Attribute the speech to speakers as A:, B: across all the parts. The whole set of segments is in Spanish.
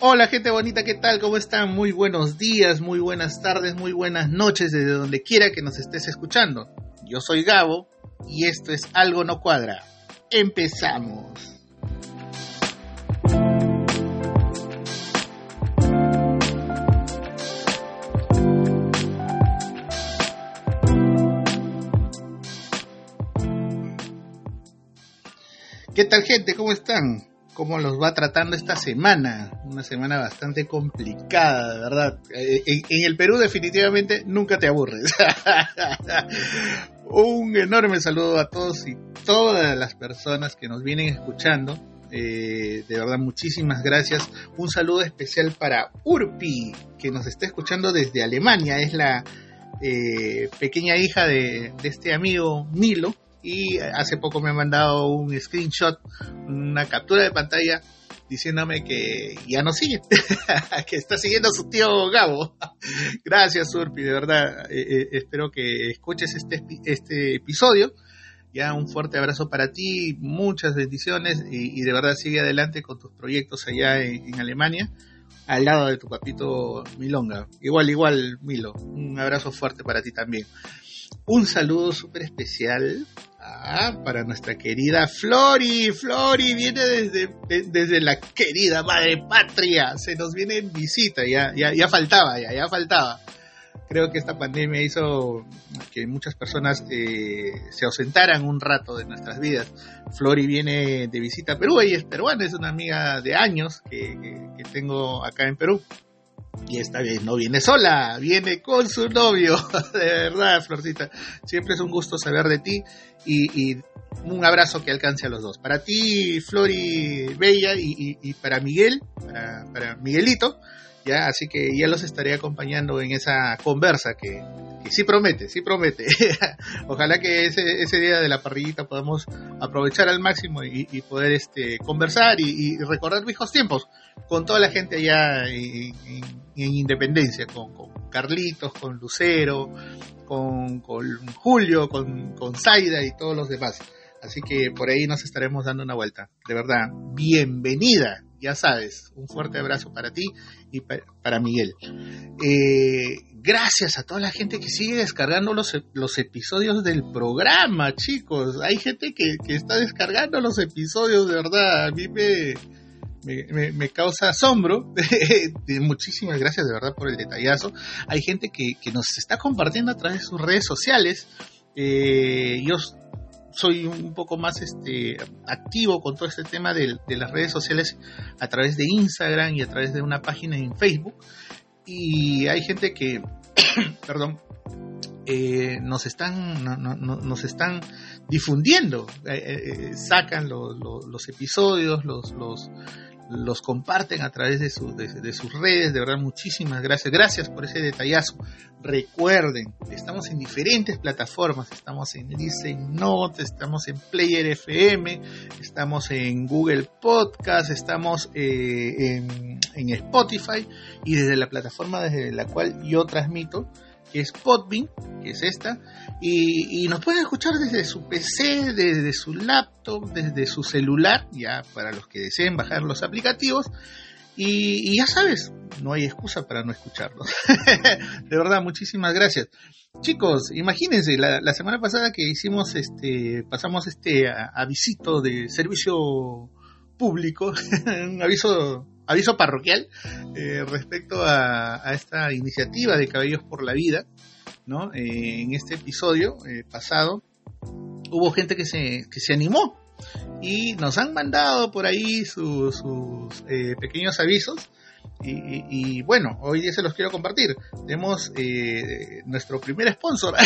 A: Hola gente bonita, ¿qué tal? ¿Cómo están? Muy buenos días, muy buenas tardes, muy buenas noches desde donde quiera que nos estés escuchando. Yo soy Gabo y esto es Algo No Cuadra. Empezamos. ¿Qué tal gente? ¿Cómo están? Cómo los va tratando esta semana. Una semana bastante complicada, de verdad. Eh, en, el Perú definitivamente nunca te aburres. Un enorme saludo a todos y todas las personas que nos vienen escuchando. Eh, de verdad, muchísimas gracias. Un saludo especial para Urpi, que nos está escuchando desde Alemania. Es la eh, pequeña hija de, de este amigo Milo y hace poco me ha mandado un screenshot, una captura de pantalla diciéndome que ya no sigue, que está siguiendo a su tío Gabo. Gracias, Urpi, de verdad. Eh, eh, espero que escuches este, este episodio. Ya un fuerte abrazo para ti, muchas bendiciones y, de verdad sigue adelante con tus proyectos allá en, Alemania, al lado de tu papito Milonga. Igual, igual, Milo. Un abrazo fuerte para ti también. Un saludo súper especial Ah, para nuestra querida Flori. Flori viene desde, desde la querida madre patria. Se nos viene en visita. Ya, ya, ya faltaba, ya, ya faltaba. Creo que esta pandemia hizo que muchas personas eh, se ausentaran un rato de nuestras vidas. Flori viene de visita a Perú. Ella es peruana, es una amiga de años que, que tengo acá en Perú. Y esta vez no viene sola, viene con su novio. De verdad, Florcita. Siempre es un gusto saber de ti y, un abrazo que alcance a los dos. Para ti, Flori Bella, y, para Miguel, para, Miguelito, ya, así que ya los estaré acompañando en esa conversa que, sí promete, sí promete. Ojalá que ese, ese, día de la parrillita podamos aprovechar al máximo y, poder este, conversar y, recordar viejos tiempos con toda la gente allá Independencia, con, Carlitos, con Lucero, con, Julio, con, con Zaida y todos los demás. Así que por ahí nos estaremos dando una vuelta. De verdad, bienvenida, ya sabes. Un fuerte abrazo para ti y para Miguel. Eh, gracias a toda la gente que sigue descargando los, los episodios del programa, chicos. Hay gente que, que está descargando los episodios, de verdad. A mí me, me, causa asombro. Muchísimas gracias de verdad por el detallazo. Hay gente que, nos está compartiendo a través de sus redes sociales. Eh, yo soy un poco más este, activo con todo este tema de, las redes sociales a través de Instagram y a través de una página en Facebook. Y hay gente que, perdón, eh, nos están nos están difundiendo eh, sacan los episodios los, los comparten a través de, sus redes. De verdad, muchísimas gracias. Gracias por ese detallazo. Recuerden, estamos en diferentes plataformas. Estamos en Listen Note, estamos en Player FM, estamos en Google Podcast, estamos eh, en Spotify y desde la plataforma desde la cual yo transmito que es Podbean, que es esta, y, nos pueden escuchar desde su PC, desde su laptop, desde su celular, ya para los que deseen bajar los aplicativos. Y, ya sabes, no hay excusa para no escucharlos. de verdad, muchísimas gracias. Chicos, imagínense, la, semana pasada que hicimos este, pasamos este avisito de servicio público, un aviso aviso parroquial eh, respecto a, esta iniciativa de Cabellos por la Vida, ¿no? Eh, en este episodio eh, pasado hubo gente que se, que se animó y nos han mandado por ahí sus pequeños avisos. Y, bueno, hoy día se los quiero compartir. Tenemos nuestro primer sponsor.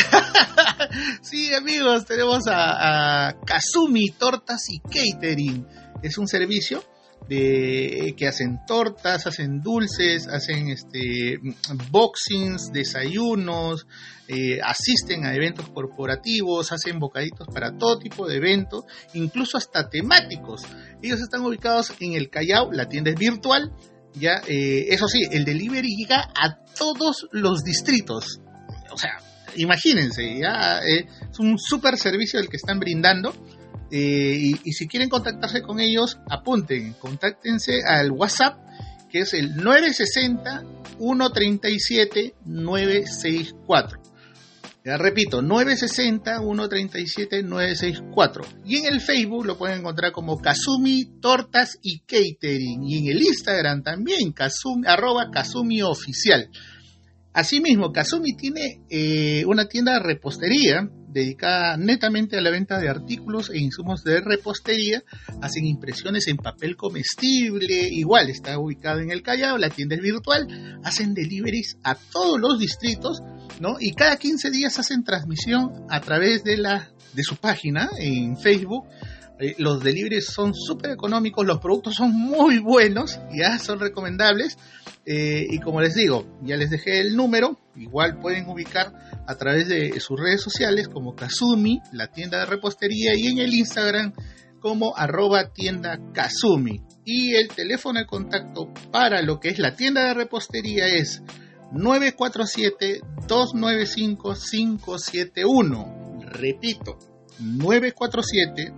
A: sí, amigos, tenemos a, a Kazumi Tortas y Catering. Es un servicio de que hacen tortas, hacen dulces, hacen este boxings, desayunos, eh, asisten a eventos corporativos, hacen bocaditos para todo tipo de eventos, incluso hasta temáticos. Ellos están ubicados en el Callao, la tienda es virtual, ya, eh, eso sí, el delivery llega a todos los distritos. O sea, imagínense, ya eh, es un super servicio el que están brindando eh, y, si quieren contactarse con ellos, apunten, contáctense al WhatsApp que es el 960 137 964. Ya repito, 960-137-964. Y en el Facebook lo pueden encontrar como Kazumi Tortas y Catering. Y en el Instagram también, Kazumi, arroba Kazumi Oficial. Asimismo, Kazumi tiene eh, una tienda de repostería dedicada netamente a la venta de artículos e insumos de repostería. Hacen impresiones en papel comestible, igual está ubicado en el Callao, la tienda es virtual. Hacen deliveries a todos los distritos, ¿no? Y cada 15 días hacen transmisión a través de, la, de su página en Facebook los deliveries son súper económicos, los productos son muy buenos, ya son recomendables. Eh, y como les digo, ya les dejé el número, igual pueden ubicar a través de sus redes sociales como Kazumi, la tienda de repostería, y en el Instagram como arroba tienda. Y el teléfono de contacto para lo que es la tienda de repostería es 947-295-571. Repito, 947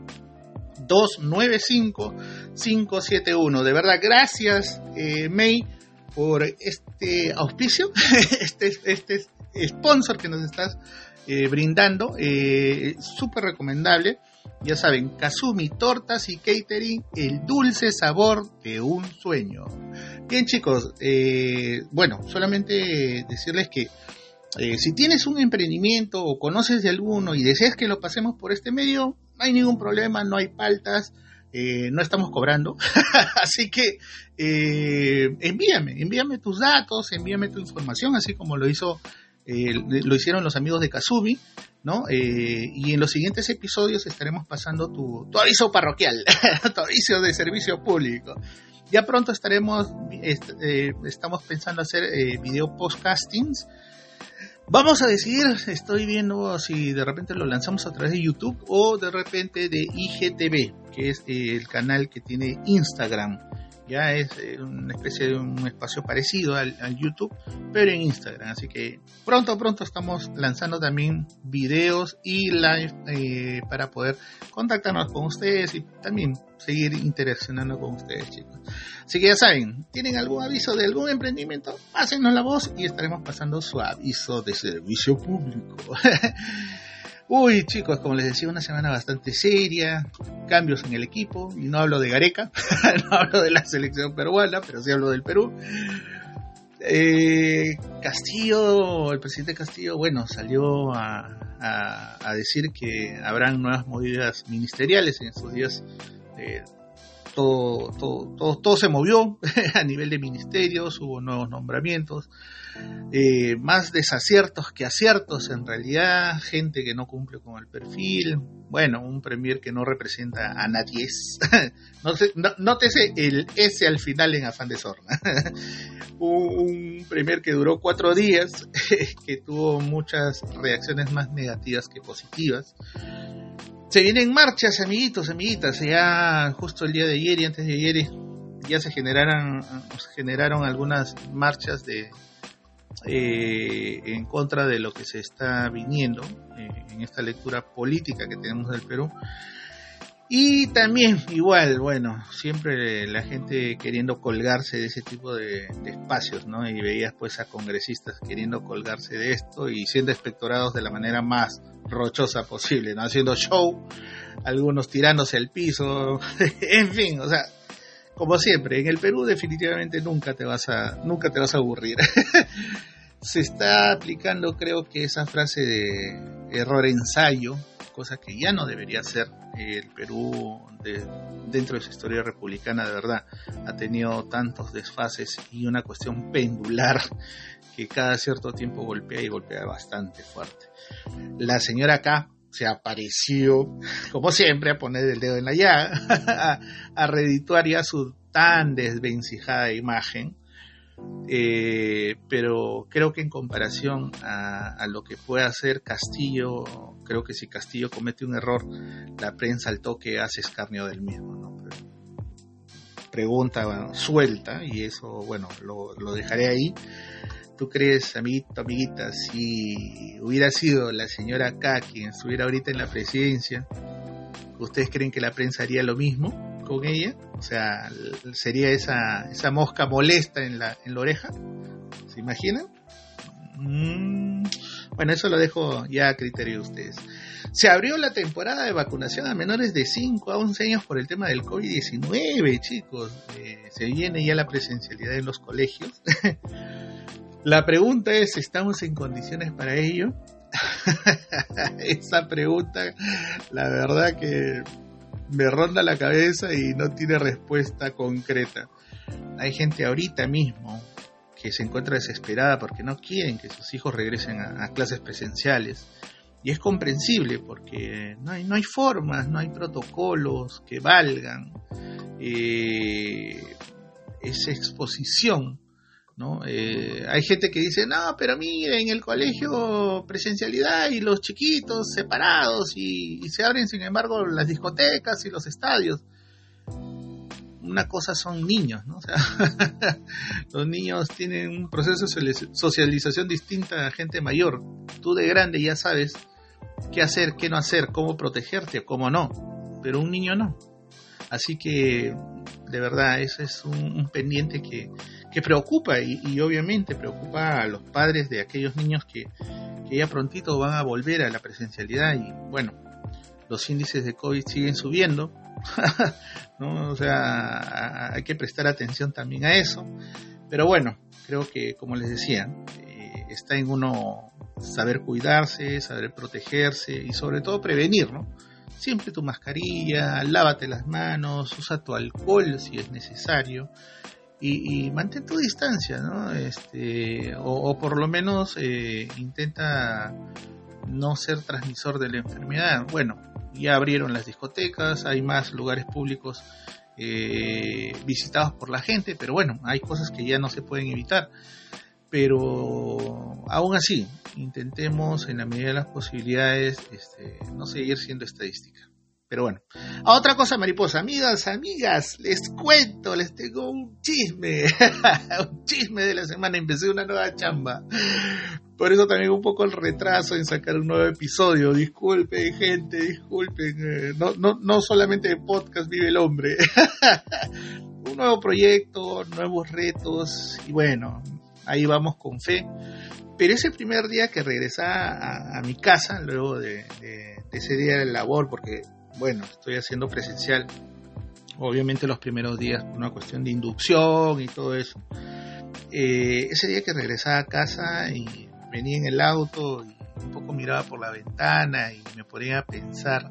A: 295-571. De verdad, gracias, eh, May, por este auspicio, este, este sponsor que nos estás eh, brindando. Eh, Súper recomendable. Ya saben, Kazumi Tortas y Catering, el dulce sabor de un sueño. Bien chicos, eh, bueno, solamente decirles que si tienes un emprendimiento o conoces de alguno y deseas que lo pasemos por este medio, no hay ningún problema, no hay paltas, eh, no estamos cobrando. así que eh, envíame, envíame tus datos, envíame tu información, así como lo hizo, eh, lo hicieron los amigos de Kazumi, ¿no? y en los siguientes episodios estaremos pasando tu, tu aviso parroquial, tu aviso de servicio público. Ya pronto estaremos, estamos pensando hacer video podcastings Vamos a decidir, estoy viendo si de repente lo lanzamos a través de YouTube o de repente de IGTV, que es el canal que tiene Instagram ya es eh, una especie de un espacio parecido al, YouTube, pero en Instagram. Así que pronto, pronto estamos lanzando también videos y live eh, para poder contactarnos con ustedes y también seguir interaccionando con ustedes, chicos. Así que ya saben, ¿tienen algún aviso de algún emprendimiento? Pásenos la voz y estaremos pasando su aviso de servicio público. Uy, chicos, como les decía, una semana bastante seria, cambios en el equipo, y no hablo de Gareca, no hablo de la selección peruana, pero sí hablo del Perú. Eh, Castillo, el presidente Castillo, bueno, salió a, decir que habrán nuevas movidas ministeriales en estos días. Eh, todo, todo, todo, se movió a nivel de ministerios, hubo nuevos nombramientos, eh, más desaciertos que aciertos en realidad, gente que no cumple con el perfil, bueno, un premier que no representa a nadie. nótese el S al final en afán de sorna. un premier que duró cuatro días, que tuvo muchas reacciones más negativas que positivas. Se vienen marchas, amiguitos, amiguitas, ya justo el día de ayer y antes de ayer ya se generaron, generaron algunas marchas de, eh, en contra de lo que se está viniendo eh, en esta lectura política que tenemos del Perú. Y también, igual, bueno, siempre la gente queriendo colgarse de ese tipo de, espacios, ¿no? Y veías pues a congresistas queriendo colgarse de esto y siendo espectorados de la manera más rochosa posible, ¿no? Haciendo show, algunos tirándose al piso, en fin, o sea, como siempre, en el Perú definitivamente nunca te vas a, nunca te vas a aburrir. Se está aplicando, creo que esa frase de error ensayo, cosa que ya no debería ser. El Perú, dentro de su historia republicana, de verdad, ha tenido tantos desfases y una cuestión pendular que cada cierto tiempo golpea y golpea bastante fuerte. La señora acá se apareció, como siempre, a poner el dedo en la llaga, a, a redituar ya su tan desvencijada imagen. Eh, pero creo que en comparación a, lo que puede hacer Castillo, creo que si Castillo comete un error, la prensa al toque hace escarnio del mismo. pregunta suelta, y eso, bueno, lo, lo dejaré ahí. ¿Tú crees, amiguito, amiguita, si hubiera sido la señora K quien estuviera ahorita en la presidencia, ¿ustedes creen que la prensa haría lo mismo? Con ella, o sea, sería esa, esa mosca molesta en la, en la oreja, ¿se imaginan? Mm, bueno, eso lo dejo ya a criterio de ustedes. Se abrió la temporada de vacunación a menores de 5 a 11 años por el tema del COVID-19, chicos. Eh, se viene ya la presencialidad en los colegios. la pregunta es, ¿estamos en condiciones para ello? Esa pregunta, la verdad que me ronda la cabeza y no tiene respuesta concreta. Hay gente ahorita mismo que se encuentra desesperada porque no quieren que sus hijos regresen a clases presenciales y es comprensible porque no hay, no hay formas, no hay protocolos que valgan eh, esa exposición. ¿No? Eh, hay gente que dice, no, pero mire, en el colegio presencialidad y los chiquitos separados y, se abren, sin embargo, las discotecas y los estadios una cosa son niños, ¿no? O sea, los niños tienen un proceso de socialización distinta a gente mayor. Tú de grande ya sabes qué hacer, qué no hacer, cómo protegerte, cómo no, pero un niño no. Así que, de verdad, ese es un, pendiente que, preocupa y, obviamente preocupa a los padres de aquellos niños que, que ya prontito van a volver a la presencialidad y bueno, los índices de COVID siguen subiendo, ¿no? O sea, hay que prestar atención también a eso. Pero bueno, creo que, como les decía, eh, está en uno saber cuidarse, saber protegerse y sobre todo prevenir, ¿no? Siempre tu mascarilla, lávate las manos, usa tu alcohol si es necesario y, mantén tu distancia, ¿no? Este, o, por lo menos eh, intenta no ser transmisor de la enfermedad. Bueno, ya abrieron las discotecas, hay más lugares públicos eh, visitados por la gente, pero bueno, hay cosas que ya no se pueden evitar pero aún así, intentemos en la medida de las posibilidades este, no seguir siendo estadística. Pero bueno, a otra cosa, mariposa, amigas, amigas, les cuento, les tengo un chisme, un chisme de la semana, empecé una nueva chamba. Por eso también un poco el retraso en sacar un nuevo episodio. Disculpen, gente, disculpen. Eh, no, no, no solamente de podcast vive el hombre. un nuevo proyecto, nuevos retos y bueno, ahí vamos con fe. Pero ese primer día que regresaba a, mi casa, luego de, ese día de labor, porque, bueno, estoy haciendo presencial, obviamente los primeros días por una cuestión de inducción y todo eso. Eh, ese día que regresaba a casa y venía en el auto y un poco miraba por la ventana y me ponía a pensar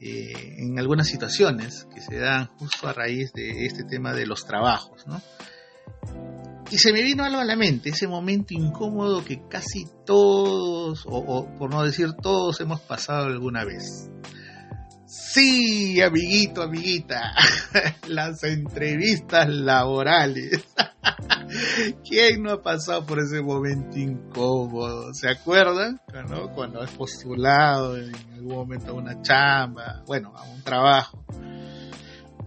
A: eh, en algunas situaciones que se dan justo a raíz de este tema de los trabajos, ¿no? Y se me vino algo a la mente, ese momento incómodo que casi todos, o, por no decir todos, hemos pasado alguna vez. Sí, amiguito, amiguita, las entrevistas laborales. ¿Quién no ha pasado por ese momento incómodo? ¿Se acuerdan? Cuando has postulado en algún momento a una chamba, bueno, a un trabajo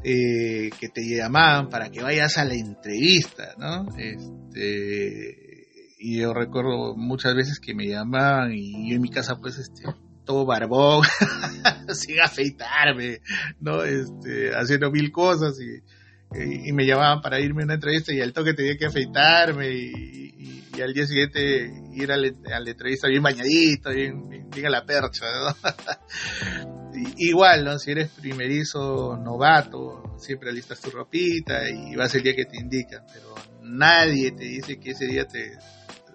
A: eh, que te llamaban para que vayas a la entrevista, ¿no? Este, y yo recuerdo muchas veces que me llamaban y yo en mi casa pues este todo barbón, sin afeitarme, ¿no? Este, haciendo mil cosas y, y, me llamaban para irme a una entrevista y al toque tenía que afeitarme y, y, al día siguiente ir a, la entrevista bien bañadito, bien, bien, a la percha, ¿no? igual, ¿no? Si eres primerizo, novato, siempre alistas tu ropita y vas el día que te indican, pero nadie te dice que ese día te...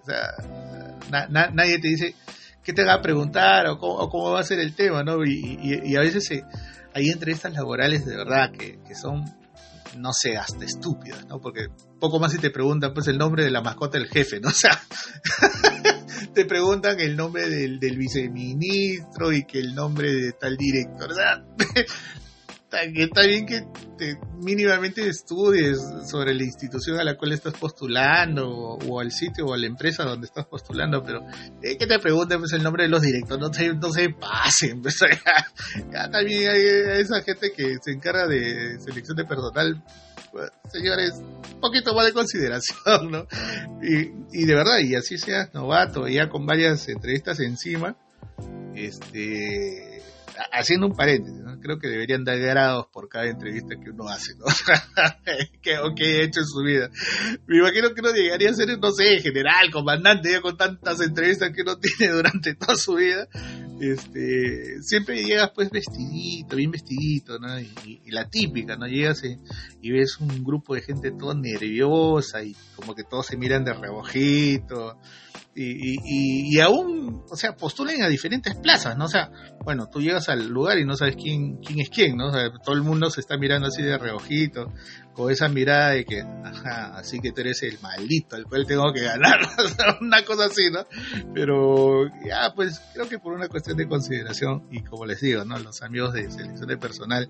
A: O sea, nadie te dice qué te va a preguntar o cómo, va a ser el tema, ¿no? Y, a veces hay hay entrevistas laborales de verdad que, son no sé, hasta estúpidas, ¿no? Porque poco más si te preguntan pues el nombre de la mascota del jefe, ¿no? O sea, te preguntan el nombre del, viceministro y que el nombre de tal director. O está bien que te mínimamente estudies sobre la institución a la cual estás postulando o, al sitio o a la empresa donde estás postulando, pero eh, que te pregunten pues, el nombre de los directores, no no se pasen. Pues, ya, también hay esa gente que se encarga de selección de personal pues, señores, un poquito más de consideración, ¿no? Y, y de verdad, y así seas novato, ya con varias entrevistas encima, este, haciendo un paréntesis, creo que deberían dar grados por cada entrevista que uno hace, ¿no? que, o que ha hecho en su vida. Me imagino que uno llegaría a ser, no sé, general, comandante, con tantas entrevistas que uno tiene durante toda su vida. Este, siempre llegas pues vestidito, bien vestidito, ¿no? Y, la típica, ¿no? Llegas y, ves un grupo de gente todo nerviosa y como que todos se miran de rebojito y, y, aún, o sea, postulen a diferentes plazas, ¿no? O sea, bueno, tú llegas al lugar y no sabes quién, quién es quién, ¿no? O sea, todo el mundo se está mirando así de reojito, esa mirada de que, ajá, así que tú eres el maldito al cual tengo que ganar, una cosa así, ¿no? Pero ya, pues creo que por una cuestión de consideración, y como les digo, ¿no? Los amigos de selección de personal,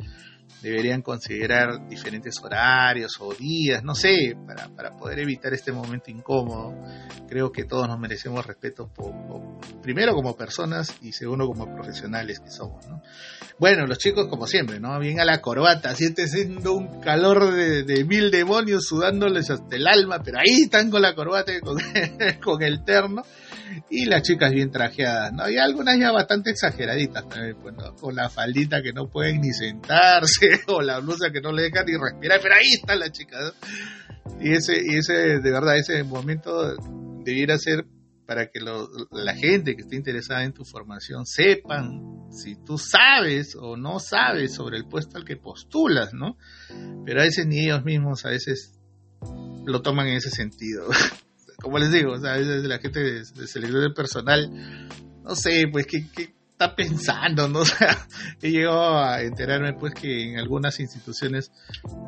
A: deberían considerar diferentes horarios o días, no sé, para, para poder evitar este momento incómodo. Creo que todos nos merecemos respeto, primero como personas y segundo como profesionales que somos. ¿no? Bueno, los chicos como siempre, ¿no? Bien a la corbata, siente siendo un calor de, mil demonios sudándoles hasta el alma, pero ahí están con la corbata con, el terno. Y las chicas bien trajeadas, ¿no? Y algunas ya bastante exageraditas también, pues, Con la faldita que no pueden ni sentarse, o la blusa que no le dejan ni respirar, pero ahí está la chica, Y ese, y ese, de verdad, ese momento debiera ser para que la gente que esté interesada en tu formación sepan si tú sabes o no sabes sobre el puesto al que postulas, ¿no? Pero a veces ni ellos mismos a veces lo toman en ese sentido. como les digo, a veces la gente de, selección de personal, no sé, pues que, está pensando, ¿no? O sea, he llegado a enterarme pues que en algunas instituciones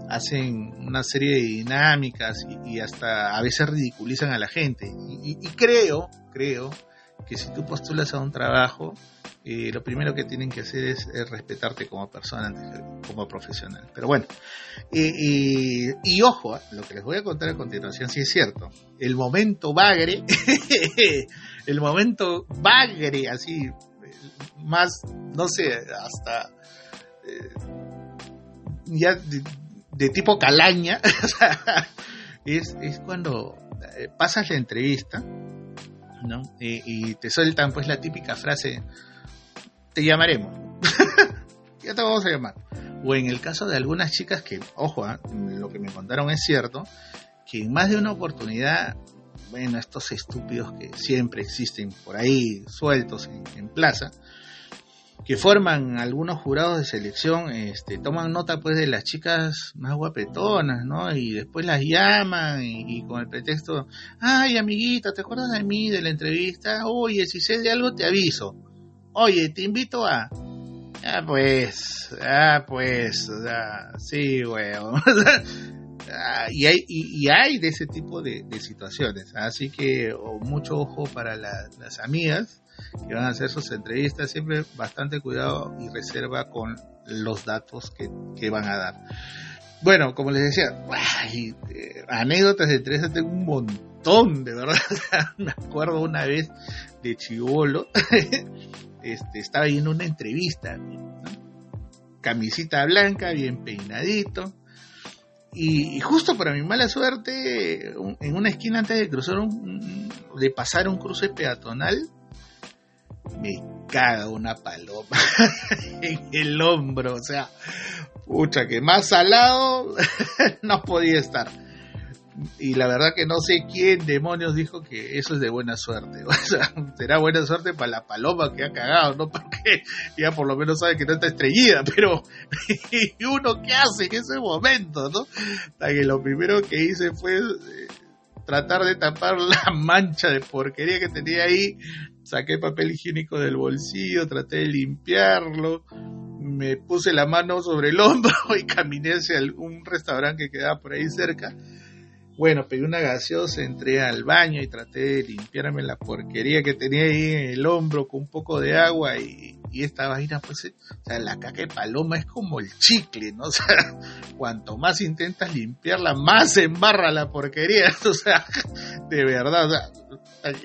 A: hacen una serie de dinámicas y, hasta a veces ridiculizan a la gente. y creo, creo que si tú postulas a un trabajo, eh, lo primero que tienen que hacer es, respetarte como persona, como profesional. Pero bueno, y ojo, ¿eh? lo que les voy a contar a continuación sí es cierto. El momento bagre, el momento bagre, así, más, no sé, hasta eh, ya de, tipo calaña, es, es cuando pasas la entrevista ¿no? Y, te sueltan pues la típica frase, te llamaremos, ya te vamos a llamar. O en el caso de algunas chicas que, ojo, ¿ah? lo que me contaron es cierto, que en más de una oportunidad, bueno, estos estúpidos que siempre existen por ahí sueltos en plaza, que forman algunos jurados de selección, este, toman nota pues de las chicas más guapetonas, ¿no? Y después las llaman y, con el pretexto, ay amiguita, ¿te acuerdas de mí, de la entrevista? Oye, si sé de algo te aviso. Oye, te invito a... Ah, pues, ah, pues, ah, sí, weón. Ah, y, hay, y, hay de ese tipo de, situaciones. Así que mucho ojo para las amigas que van a hacer sus entrevistas, siempre bastante cuidado y reserva con los datos que, van a dar. Bueno, como les decía, eh, anécdotas de entrevistas tengo un montón, de verdad. Me acuerdo una vez de Chivolo, este, estaba en una entrevista, camisita blanca, bien peinadito, y, justo para mi mala suerte, en una esquina antes de cruzar un, de pasar un cruce peatonal, me caga una paloma en el hombro, o sea, pucha, que más salado no podía estar. Y la verdad que no sé quién demonios dijo que eso es de buena suerte. O sea, será buena suerte para la paloma que ha cagado, ¿no? Porque ya por lo menos sabe que no está estrellida, pero ¿y uno qué hace en ese momento, no? que lo primero que hice fue eh, tratar de tapar la mancha de porquería que tenía ahí saqué papel higiénico del bolsillo, traté de limpiarlo, me puse la mano sobre el hombro y caminé hacia un restaurante que quedaba por ahí cerca. Bueno, pedí una gaseosa, entré al baño y traté de limpiarme la porquería que tenía ahí en el hombro con un poco de agua y, y esta vaina, pues, eh, o sea, la caca de paloma es como el chicle, ¿no? O sea, cuanto más intentas limpiarla, más se embarra la porquería, o sea, de verdad, o sea,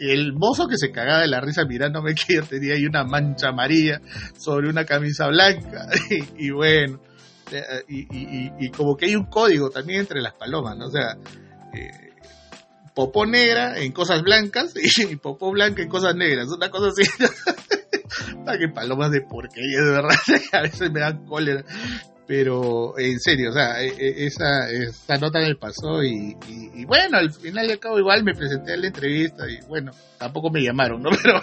A: el mozo que se cagaba de la risa mirándome que yo tenía ahí una mancha amarilla sobre una camisa blanca, y, bueno, eh, y, como que hay un código también entre las palomas, ¿no? O sea, eh, popó negra en cosas blancas y popó blanca en cosas negras, una cosa así. Ah, que palomas de porquería, de verdad, a veces me dan cólera. Pero en serio, o sea, e, e, esa, esa nota me pasó y, bueno, al final y al cabo igual me presenté a la entrevista y bueno, tampoco me llamaron, ¿no? Pero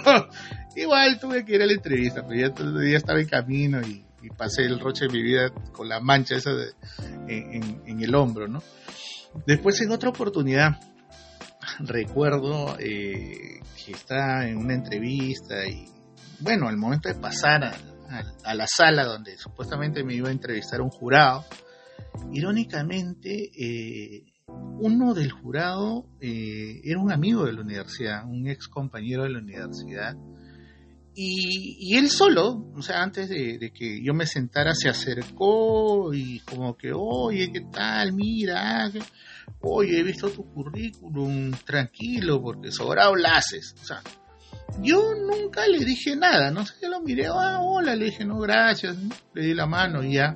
A: igual tuve que ir a la entrevista, pero ya, ya estaba en camino y, pasé el roche de mi vida con la mancha esa en, en, el hombro, ¿no? Después en otra oportunidad, recuerdo eh, que estaba en una entrevista y bueno, al momento de pasar a, la sala donde supuestamente me iba a entrevistar un jurado, irónicamente, eh, uno del jurado eh, era un amigo de la universidad, un ex compañero de la universidad, y, él solo, o sea, antes de, que yo me sentara, se acercó y como que, oye, ¿qué tal? Mira, oye, he visto tu currículum, tranquilo, porque sobrado la haces. O sea, yo nunca le dije nada, no sé, yo lo miré, ah, hola, le dije, no, gracias, le di la mano y ya.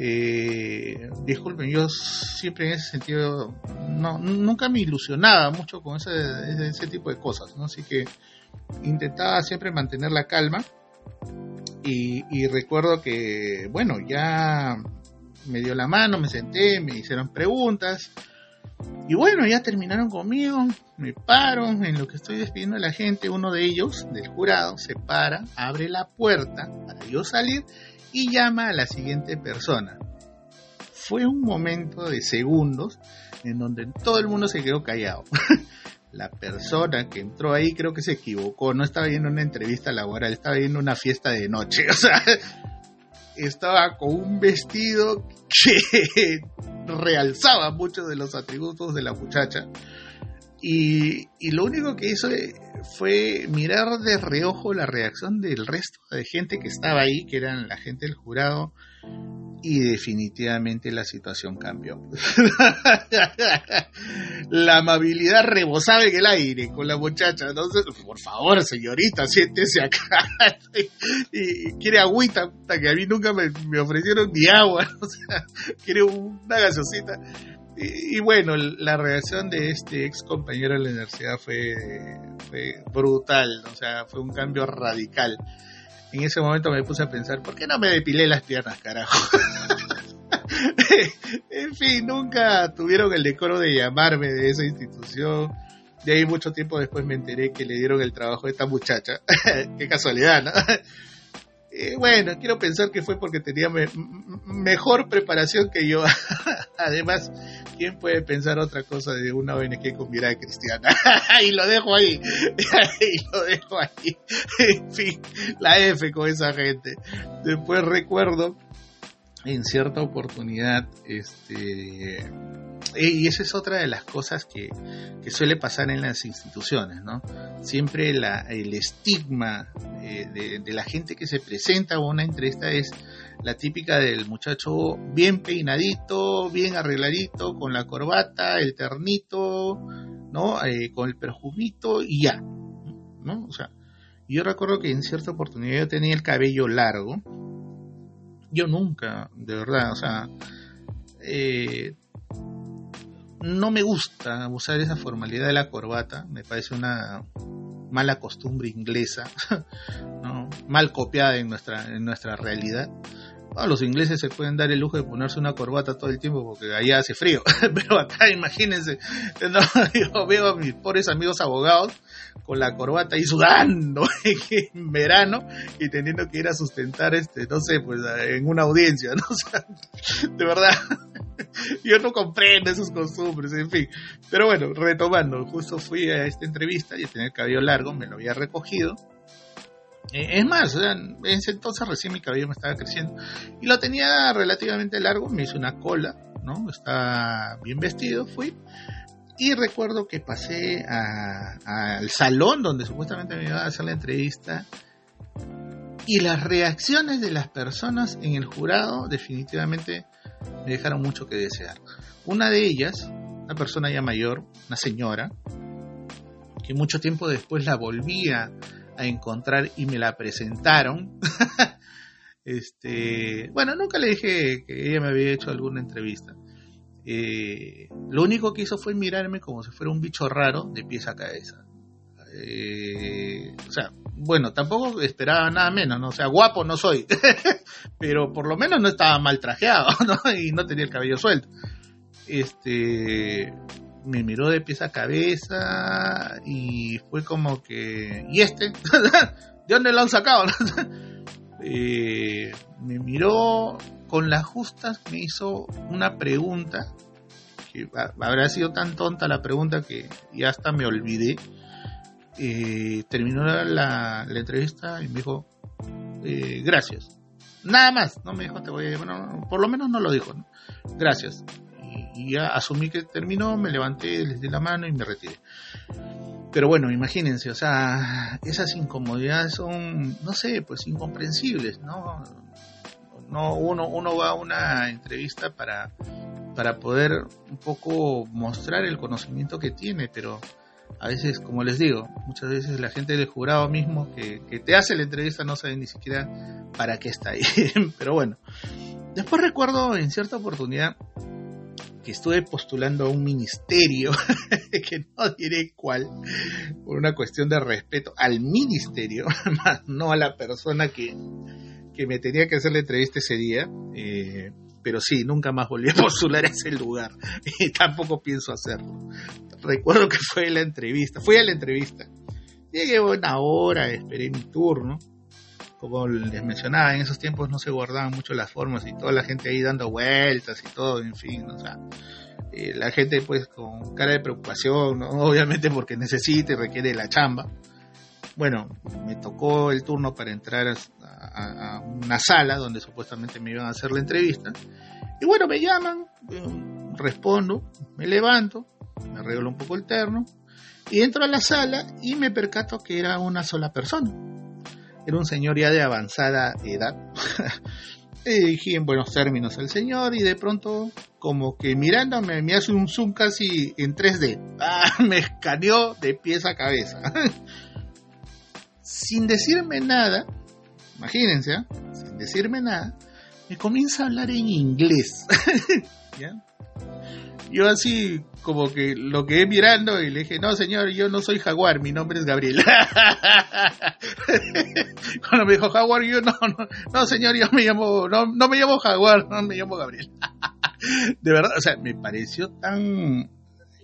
A: Eh, disculpen, yo siempre en ese sentido, no, nunca me ilusionaba mucho con ese, ese, tipo de cosas, ¿no? Así que intentaba siempre mantener la calma y, recuerdo que, bueno, ya me dio la mano, me senté, me hicieron preguntas y bueno, ya terminaron conmigo, me paro, en lo que estoy despidiendo a la gente, uno de ellos, del jurado, se para, abre la puerta para yo salir y llama a la siguiente persona. Fue un momento de segundos en donde todo el mundo se quedó callado. la persona que entró ahí creo que se equivocó, no estaba viendo una entrevista laboral, estaba viendo una fiesta de noche. O sea, estaba con un vestido que realzaba muchos de los atributos de la muchacha. Y, lo único que hizo fue mirar de reojo la reacción del resto de gente que estaba ahí, que eran la gente del jurado, y definitivamente la situación cambió. la amabilidad rebosaba en el aire con la muchacha. Entonces, por favor, señorita, siéntese acá. y, quiere agüita, que a mí nunca me, ofrecieron ni agua. o sea, quiere una gasosita. Y, bueno, la reacción de este ex compañero de la universidad fue brutal, o sea, fue un cambio radical en ese momento me puse a pensar, ¿por qué no me depilé las piernas, carajo? en fin, nunca tuvieron el decoro de llamarme de esa institución. De ahí mucho tiempo después me enteré que le dieron el trabajo a esta muchacha. Qué casualidad, ¿no? Eh, bueno, quiero pensar que fue porque tenía mejor preparación que yo. Además, ¿quién puede pensar otra cosa de una ONG con mirada cristiana? y lo dejo ahí. y lo dejo ahí. en fin, la F con esa gente. Después recuerdo en cierta oportunidad, este, y esa es otra de las cosas que, suele pasar en las instituciones, ¿no? Siempre el estigma eh, de, la gente que se presenta a una entrevista es la típica del muchacho bien peinadito, bien arregladito, con la corbata, el ternito, ¿no? Eh, con el perfumito y ya, ¿no? O sea, yo recuerdo que en cierta oportunidad yo tenía el cabello largo, yo nunca, de verdad, o sea, eh, no me gusta usar esa formalidad de la corbata, me parece una mala costumbre inglesa, mal copiada en nuestra, en nuestra realidad. Los ingleses se pueden dar el lujo de ponerse una corbata todo el tiempo porque allá hace frío, pero acá imagínense, yo veo a mis pobres amigos abogados con la corbata y sudando en verano y teniendo que ir a sustentar, este, no sé, pues en una audiencia, ¿no? de verdad, yo no comprendo esos costumbres, en fin. Pero bueno, retomando, justo fui a esta entrevista y tenía el cabello largo, me lo había recogido. Eh, es más, en ese entonces recién mi cabello me estaba creciendo y lo tenía relativamente largo, me hice una cola, ¿no? Estaba bien vestido, fui y recuerdo que pasé al salón donde supuestamente me iba a hacer la entrevista y las reacciones de las personas en el jurado definitivamente me dejaron mucho que desear. Una de ellas, una persona ya mayor, una señora, que mucho tiempo después la volvía a encontrar y me la presentaron. este, bueno, nunca le dije que ella me había hecho alguna entrevista. Eh, lo único que hizo fue mirarme como si fuera un bicho raro de pies a cabeza. Eh, o sea, bueno, tampoco esperaba nada menos, ¿no? O sea, guapo no soy, pero por lo menos no estaba mal trajeado, ¿no? Y no tenía el cabello suelto. Este, me miró de pies a cabeza y fue como que, ¿y este? ¿De dónde lo han sacado? Eh, me miró con las justas, me hizo una pregunta, que habrá sido tan tonta la pregunta que ya hasta me olvidé eh, terminó la, entrevista y me dijo, eh, gracias. Nada más, no me dijo, te voy a por lo menos no lo dijo, gracias. Y, ya asumí que terminó, me levanté, les di la mano y me retiré. Pero bueno, imagínense, o sea, esas incomodidades son, no sé, pues incomprensibles, ¿no? No, uno, uno va a una entrevista para, para poder un poco mostrar el conocimiento que tiene, pero a veces, como les digo, muchas veces la gente del jurado mismo que, te hace la entrevista no sabe ni siquiera para qué está ahí. Pero bueno, después recuerdo en cierta oportunidad estuve postulando a un ministerio, que no diré cuál, por una cuestión de respeto al ministerio, no a la persona que, que me tenía que hacer la entrevista ese día. Eh, pero sí, nunca más volví a postular a ese lugar y tampoco pienso hacerlo. Recuerdo que fue la entrevista, fui a la entrevista. Llegué una hora, esperé mi turno. Como les mencionaba, en esos tiempos no se guardaban mucho las formas y toda la gente ahí dando vueltas y todo, en fin, o sea, eh, la gente pues con cara de preocupación, obviamente porque necesita y requiere la chamba. Bueno, me tocó el turno para entrar a, a, una sala donde supuestamente me iban a hacer la entrevista. Y bueno, me llaman, eh, respondo, me levanto, me arreglo un poco el terno y entro a la sala y me percato que era una sola persona. Era un señor ya de avanzada edad. Dije en buenos términos al señor y de pronto como que mirándome me hace un zoom casi en 3D. Ah, me escaneó de pies a cabeza. Sin decirme nada, imagínense, ¿eh? sin decirme nada, me comienza a hablar en inglés. Yo así como que lo quedé mirando y le dije, no señor, yo no soy jaguar, mi nombre es Gabriel. Cuando me dijo jaguar, yo no, no, no señor, yo me llamo, no, no me llamo jaguar, no me llamo Gabriel. De verdad, o sea, me pareció tan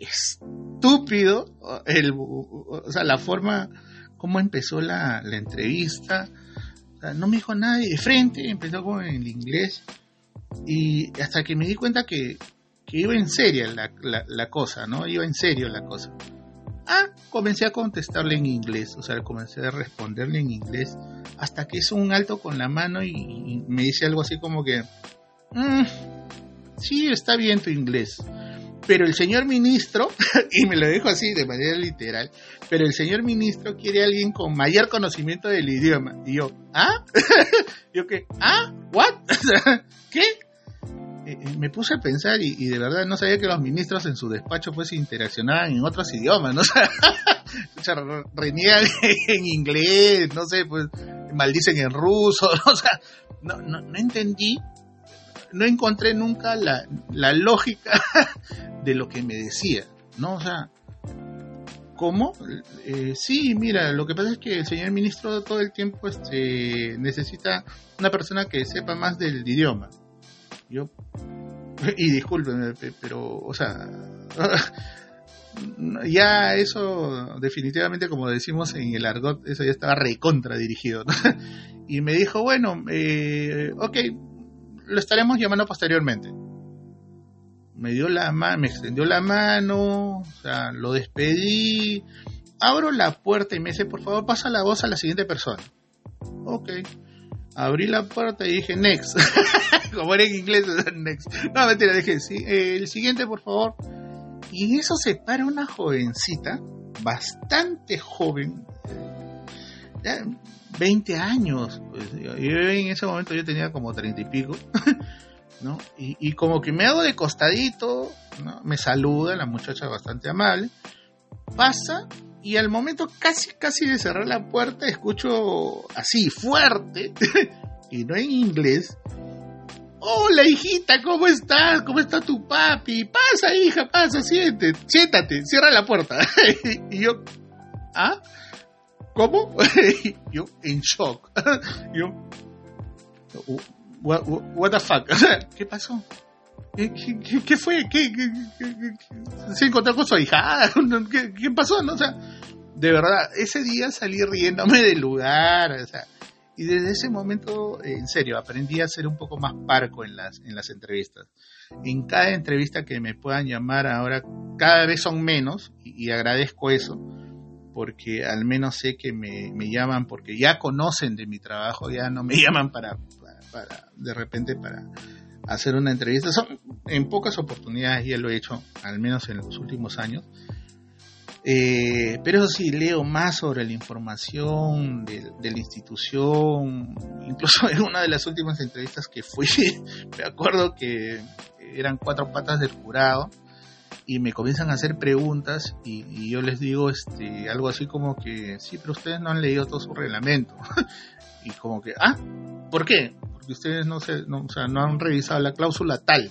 A: estúpido el, o sea, la forma como empezó la, la entrevista no me dijo nada de frente, empezó con el inglés. Y hasta que me di cuenta que, iba en serio la, la, cosa, ¿no? Iba en serio la cosa. Ah, comencé a contestarle en inglés, o sea, comencé a responderle en inglés, hasta que hizo un alto con la mano y, me dice algo así como que, mm, sí, está bien tu inglés, pero el señor ministro, y me lo dijo así de manera literal, pero el señor ministro quiere a alguien con mayor conocimiento del idioma. Y yo, ¿ah? yo qué, ¿ah? ¿What? ¿Qué? Eh, eh, me puse a pensar y, de verdad no sabía que los ministros en su despacho pues interaccionaban en otros idiomas, ¿no? O reniegan en inglés, no sé, pues maldicen en ruso, o sea, no, no, no entendí no encontré nunca la, lógica de lo que me decía, ¿no? O sea, ¿cómo? Eh, sí, mira, lo que pasa es que el señor ministro todo el tiempo este, necesita una persona que sepa más del idioma. Yo, y discúlpenme, pero, o sea, ya eso definitivamente, como decimos en el argot, eso ya estaba recontra dirigido. y me dijo, bueno, eh, ok, lo estaremos llamando posteriormente. Me dio la mano, me extendió la mano, o sea, lo despedí. Abro la puerta y me dice, por favor, pasa la voz a la siguiente persona. Ok. Abrí la puerta y dije, next. Como era en inglés, next. No, mentira, dije, sí, eh, el siguiente, por favor. Y en eso se para una jovencita, bastante joven, 20 años. Pues, yo en ese momento yo tenía como 30 y pico, ¿no? Y, como que me hago de costadito, ¿no? Me saluda, la muchacha bastante amable, pasa y al momento casi, casi de cerrar la puerta escucho así, fuerte, y no en inglés, Hola hijita, ¿cómo estás? ¿Cómo está tu papi? Pasa hija, pasa, siéntate, siéntate, cierra la puerta. y yo, ¿ah? ¿cómo? yo, en shock. yo, what, the fuck? ¿qué pasó? ¿Qué, fue? ¿Qué, se encontró con su hija? ¿Qué, pasó? ¿No? O sea, de verdad, ese día salí riéndome del lugar, o sea, y desde ese momento, en serio, aprendí a ser un poco más parco en las, en las entrevistas. En cada entrevista que me puedan llamar ahora, cada vez son menos, y, agradezco eso, porque al menos sé que me, me, llaman porque ya conocen de mi trabajo, ya no me llaman para, para, de repente para hacer una entrevista. Son, en pocas oportunidades ya lo he hecho, al menos en los últimos años, eh, pero eso sí, leo más sobre la información de, la institución. Incluso en una de las últimas entrevistas que fui, me acuerdo que eran cuatro patas del jurado y me comienzan a hacer preguntas y, yo les digo este algo así como que sí, pero ustedes no han leído todo su reglamento. y como que, ah, ¿por qué? Porque ustedes no, se, no, o sea, no han revisado la cláusula tal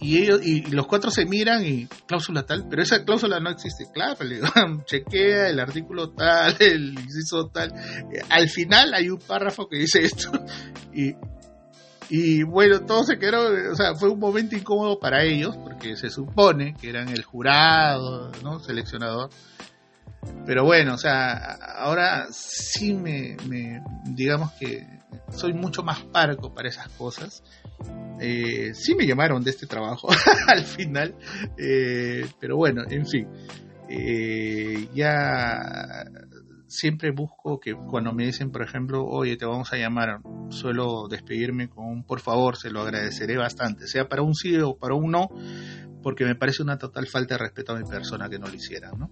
A: y ellos y los cuatro se miran y cláusula tal, pero esa cláusula no existe. Claro, le digo, chequea el artículo tal, el inciso tal. Al final hay un párrafo que dice esto y, y bueno, todo se quedó, o sea, fue un momento incómodo para ellos porque se supone que eran el jurado, ¿no? Seleccionador. Pero bueno, o sea, ahora sí me, digamos que soy mucho más parco para esas cosas eh, sí me llamaron de este trabajo al final, eh, pero bueno, en fin, eh, ya siempre busco que cuando me dicen, por ejemplo, oye, te vamos a llamar, suelo despedirme con un por favor, se lo agradeceré bastante, sea para un sí o para un no, porque me parece una total falta de respeto a mi persona que no lo hiciera, ¿no?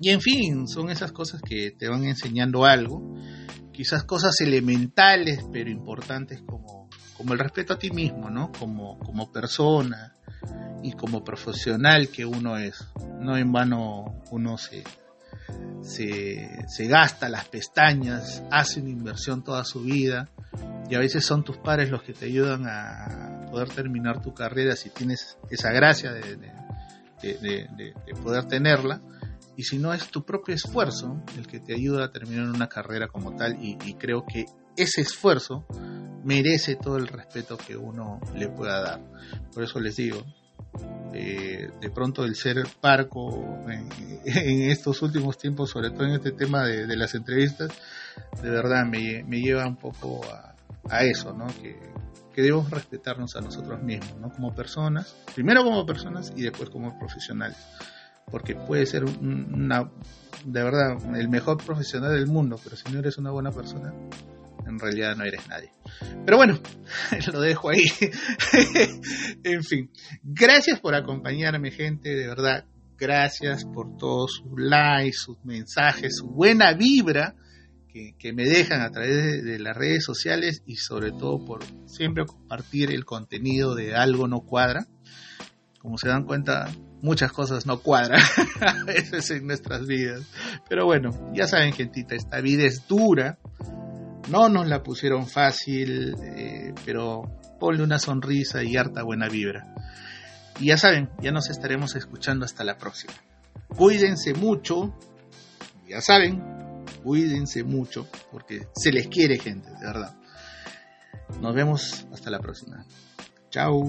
A: Y en fin, son esas cosas que te van enseñando algo, quizás cosas elementales pero importantes como como el respeto a ti mismo, ¿no? Como, como persona y como profesional que uno es. No en vano uno se, se, gasta las pestañas, hace una inversión toda su vida y a veces son tus padres los que te ayudan a poder terminar tu carrera si tienes esa gracia de, poder tenerla y si no es tu propio esfuerzo el que te ayuda a terminar una carrera como tal y, y creo que ese esfuerzo merece todo el respeto que uno le pueda dar. Por eso les digo, eh, de pronto el ser parco en, estos últimos tiempos, sobre todo en este tema de, las entrevistas, de verdad me, lleva un poco a, eso, ¿no? Que, debemos respetarnos a nosotros mismos, ¿no? Como personas, primero como personas y después como profesionales. Porque puede ser una, de verdad, el mejor profesional del mundo, pero si no eres una buena persona, en realidad no eres nadie. Pero bueno, lo dejo ahí. en fin, gracias por acompañarme gente, de verdad, gracias por todos sus likes, sus mensajes, su buena vibra que, me dejan a través de, las redes sociales y sobre todo por siempre compartir el contenido de algo no cuadra. Como se dan cuenta, muchas cosas no cuadran a veces en nuestras vidas. Pero bueno, ya saben, gentita, esta vida es dura no nos la pusieron fácil, eh, pero ponle una sonrisa y harta buena vibra. Y ya saben, ya nos estaremos escuchando hasta la próxima. Cuídense mucho, ya saben, cuídense mucho, porque se les quiere gente, de verdad. Nos vemos hasta la próxima. Chao.